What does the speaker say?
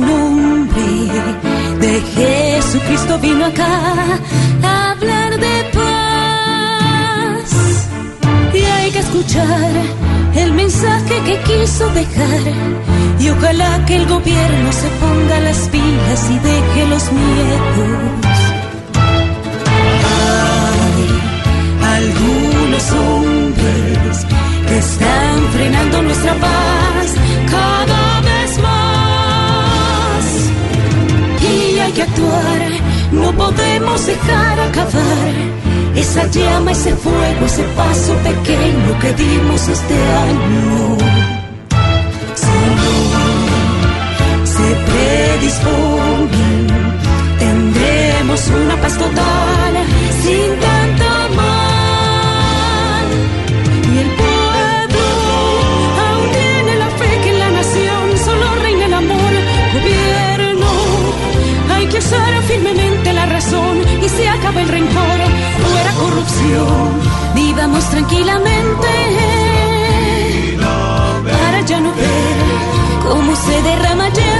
Nombre de Jesucristo vino acá a hablar de paz. Y hay que escuchar el mensaje que quiso dejar. Y ojalá que el gobierno se ponga las pilas y que actuar, no podemos dejar acabar esa llama, ese fuego, ese paso pequeño que dimos este año. Si no se predisponen, tendremos una paz total Vivamos tranquilamente. Para ya no ver cómo se derrama llanto